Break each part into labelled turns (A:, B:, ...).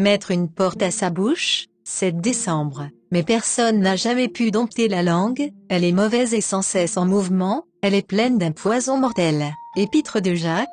A: Mettre une porte à sa bouche, 7 décembre. Mais personne n'a jamais pu dompter la langue, elle est mauvaise et sans cesse en mouvement, elle est pleine d'un poison mortel. Épître de Jacques,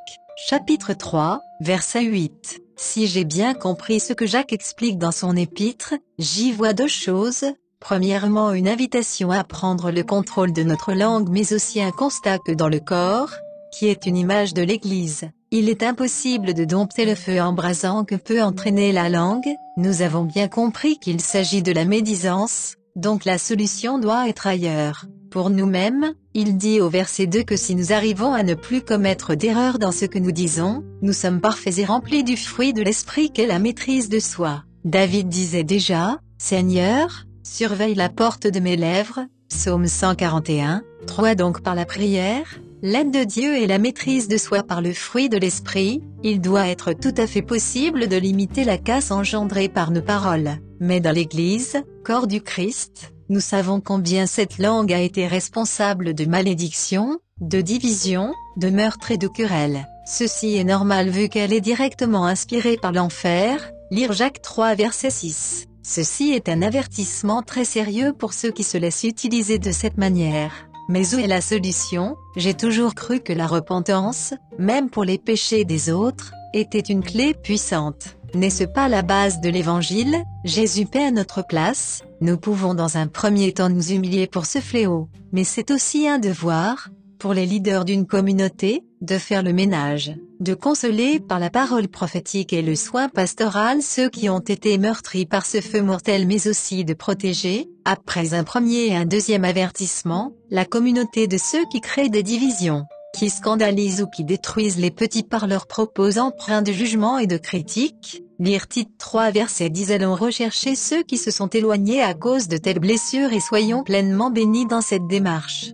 A: chapitre 3, verset 8. Si j'ai bien compris ce que Jacques explique dans son épître, j'y vois deux choses. Premièrement une invitation à prendre le contrôle de notre langue mais aussi un constat que dans le corps, qui est une image de l'Église, il est impossible de dompter le feu embrasant que peut entraîner la langue, nous avons bien compris qu'il s'agit de la médisance, donc la solution doit être ailleurs. Pour nous-mêmes, il dit au verset 2 que si nous arrivons à ne plus commettre d'erreur dans ce que nous disons, nous sommes parfaits et remplis du fruit de l'esprit qu'est la maîtrise de soi. David disait déjà, Seigneur, surveille la porte de mes lèvres, psaume 141, 3 donc par la prière, L'aide de Dieu et la maîtrise de soi par le fruit de l'esprit, il doit être tout à fait possible de limiter la casse engendrée par nos paroles. Mais dans l'Église, corps du Christ, nous savons combien cette langue a été responsable de malédiction, de division, de meurtre et de querelle. Ceci est normal vu qu'elle est directement inspirée par l'enfer, lire Jacques 3 verset 6. Ceci est un avertissement très sérieux pour ceux qui se laissent utiliser de cette manière. Mais où est la solution? J'ai toujours cru que la repentance, même pour les péchés des autres, était une clé puissante. N'est-ce pas la base de l'évangile? Jésus paie à notre place, nous pouvons dans un premier temps nous humilier pour ce fléau, mais c'est aussi un devoir, pour les leaders d'une communauté, de faire le ménage, de consoler par la parole prophétique et le soin pastoral ceux qui ont été meurtris par ce feu mortel mais aussi de protéger, après un premier et un deuxième avertissement, la communauté de ceux qui créent des divisions, qui scandalisent ou qui détruisent les petits par leurs propos empreints de jugement et de critique. Lire titre 3 verset 10 Allons rechercher ceux qui se sont éloignés à cause de telles blessures et soyons pleinement bénis dans cette démarche.